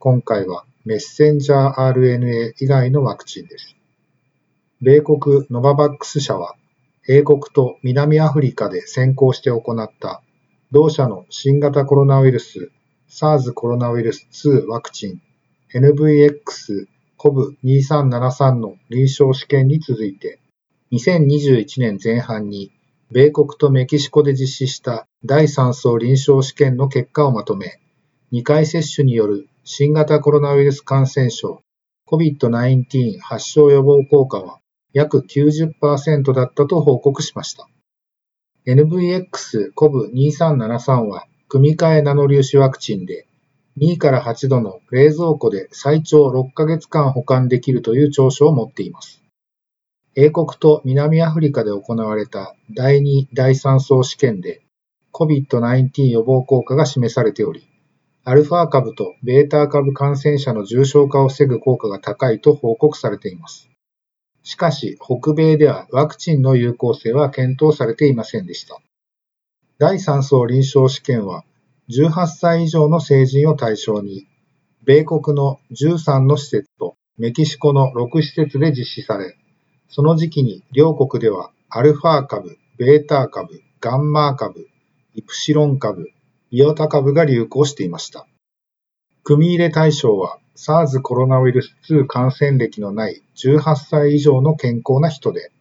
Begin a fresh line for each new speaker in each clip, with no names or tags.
今回はメッセンジャー RNA 以外のワクチンです。米国ノババックス社は、英国と南アフリカで先行して行った同社の新型コロナウイルス SARS コロナウイルス2ワクチン NVX-CoV2373 の臨床試験に続いて、2021年前半に米国とメキシコで実施した第3層臨床試験の結果をまとめ、2回接種による新型コロナウイルス感染症 COVID-19 発症予防効果は約90%だったと報告しました。NVX-CoV2373 は組み換えナノ粒子ワクチンで2から8度の冷蔵庫で最長6ヶ月間保管できるという長所を持っています。英国と南アフリカで行われた第2、第3層試験で COVID-19 予防効果が示されており、アルファ株とベータ株感染者の重症化を防ぐ効果が高いと報告されています。しかし、北米ではワクチンの有効性は検討されていませんでした。第3層臨床試験は、18歳以上の成人を対象に、米国の13の施設とメキシコの6施設で実施され、その時期に両国ではアルファ株、ベータ株、ガンマ株、イプシロン株、イオタ株が流行していました。組入れ対象は SARS コロナウイルス2感染歴のない18歳以上の健康な人で、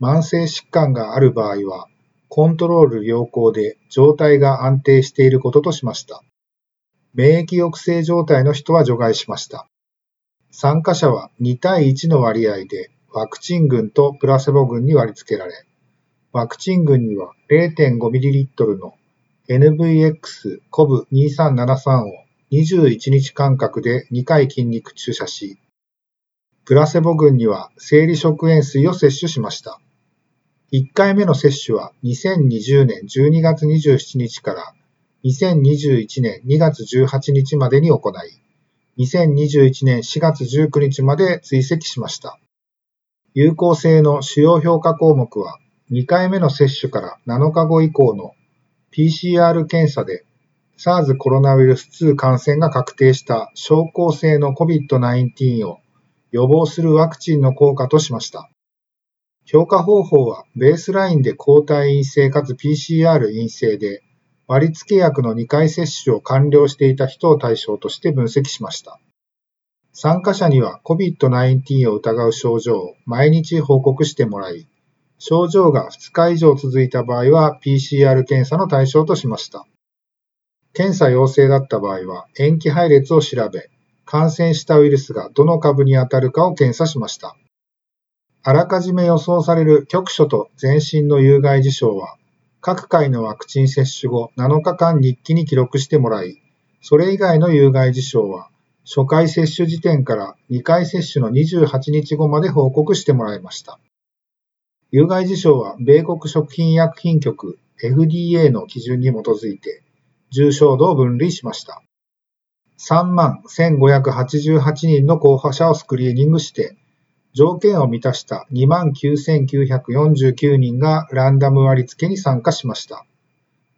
慢性疾患がある場合は、コントロール良好で状態が安定していることとしました。免疫抑制状態の人は除外しました。参加者は2対1の割合でワクチン群とプラセボ群に割り付けられ、ワクチン群には 0.5ml の NVX-CoV2373 を21日間隔で2回筋肉注射し、プラセボ群には生理食塩水を摂取しました。1回目の接種は2020年12月27日から2021年2月18日までに行い、2021年4月19日まで追跡しました。有効性の主要評価項目は、2回目の接種から7日後以降の PCR 検査で SARS コロナウイルス2感染が確定した症候性の COVID-19 を予防するワクチンの効果としました。評価方法はベースラインで抗体陰性かつ PCR 陰性で割付薬の2回接種を完了していた人を対象として分析しました。参加者には COVID-19 を疑う症状を毎日報告してもらい、症状が2日以上続いた場合は PCR 検査の対象としました。検査陽性だった場合は塩基配列を調べ、感染したウイルスがどの株に当たるかを検査しました。あらかじめ予想される局所と全身の有害事象は、各回のワクチン接種後7日間日記に記録してもらい、それ以外の有害事象は、初回接種時点から2回接種の28日後まで報告してもらいました。有害事象は米国食品医薬品局 FDA の基準に基づいて重症度を分類しました。3万1588人の候補者をスクリーニングして、条件を満たした2万9949人がランダム割付に参加しました。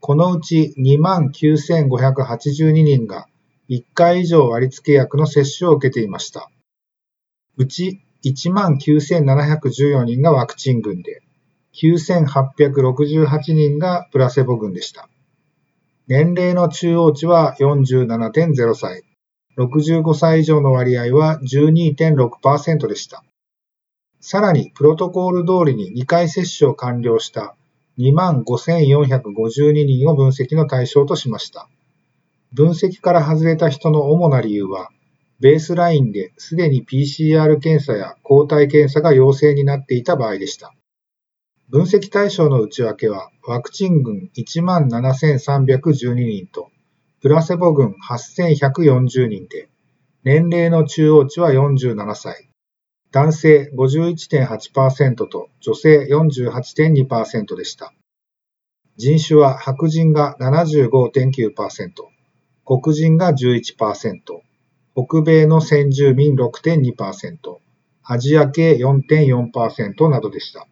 このうち2万9582人が1回以上割付薬の接種を受けていました。うち19,714人がワクチン群で、9,868人がプラセボ群でした。年齢の中央値は47.0歳、65歳以上の割合は12.6%でした。さらに、プロトコール通りに2回接種を完了した25,452人を分析の対象としました。分析から外れた人の主な理由は、ベースラインですでに PCR 検査や抗体検査が陽性になっていた場合でした。分析対象の内訳は、ワクチン群17,312人と、プラセボ群8,140人で、年齢の中央値は47歳。男性51.8%と女性48.2%でした。人種は白人が75.9%、黒人が11%、北米の先住民6.2%、アジア系4.4%などでした。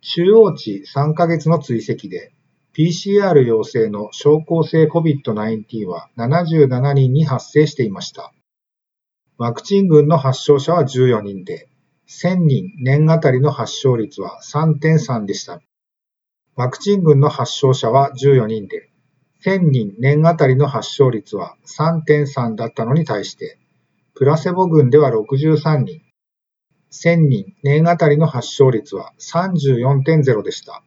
中央値3ヶ月の追跡で、PCR 陽性の症候性 COVID-19 は77人に発生していました。ワクチン群の発症者は14人で、1000人年あたりの発症率は3.3でした。ワクチン群の発症者は14人で、1000人年あたりの発症率は3.3だったのに対して、プラセボ群では63人、1000人年あたりの発症率は34.0でした。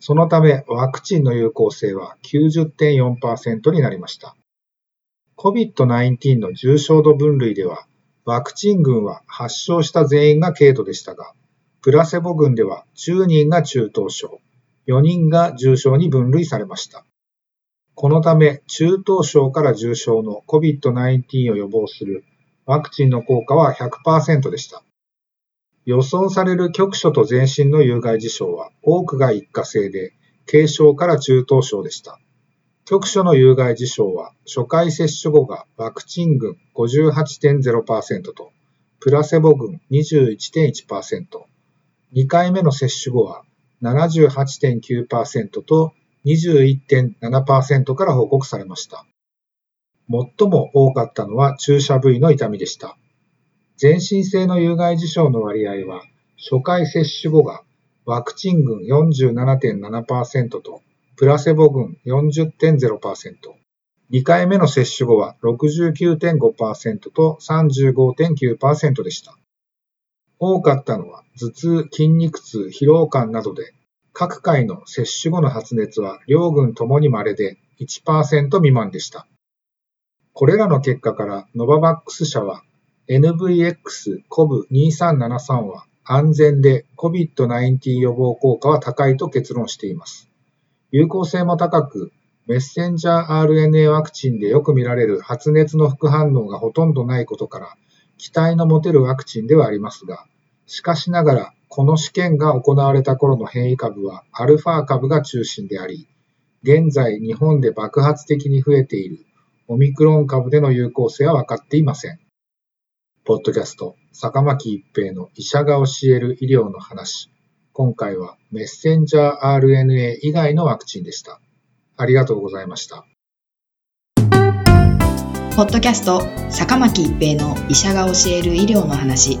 そのためワクチンの有効性は90.4%になりました。COVID-19 の重症度分類では、ワクチン群は発症した全員が軽度でしたが、プラセボ群では10人が中等症、4人が重症に分類されました。このため、中等症から重症の COVID-19 を予防するワクチンの効果は100%でした。予想される局所と全身の有害事象は多くが一過性で、軽症から中等症でした。局所の有害事象は初回接種後がワクチン群58.0%とプラセボ群21.1%、2回目の接種後は78.9%と21.7%から報告されました。最も多かったのは注射部位の痛みでした。全身性の有害事象の割合は、初回接種後がワクチン群47.7%と、プラセボ群40.0%、2回目の接種後は69.5%と35.9%でした。多かったのは頭痛、筋肉痛、疲労感などで、各回の接種後の発熱は両軍ともに稀で1%未満でした。これらの結果からノババックス社は NVX-CoV2373 は安全で COVID-19 予防効果は高いと結論しています。有効性も高く、メッセンジャー RNA ワクチンでよく見られる発熱の副反応がほとんどないことから、期待の持てるワクチンではありますが、しかしながら、この試験が行われた頃の変異株はアルファ株が中心であり、現在日本で爆発的に増えているオミクロン株での有効性は分かっていません。ポッドキャスト、坂巻一平の医者が教える医療の話。今回はメッセンジャー RNA 以外のワクチンでした。ありがとうございました。
ポッドキャスト、坂巻一平の医者が教える医療の話。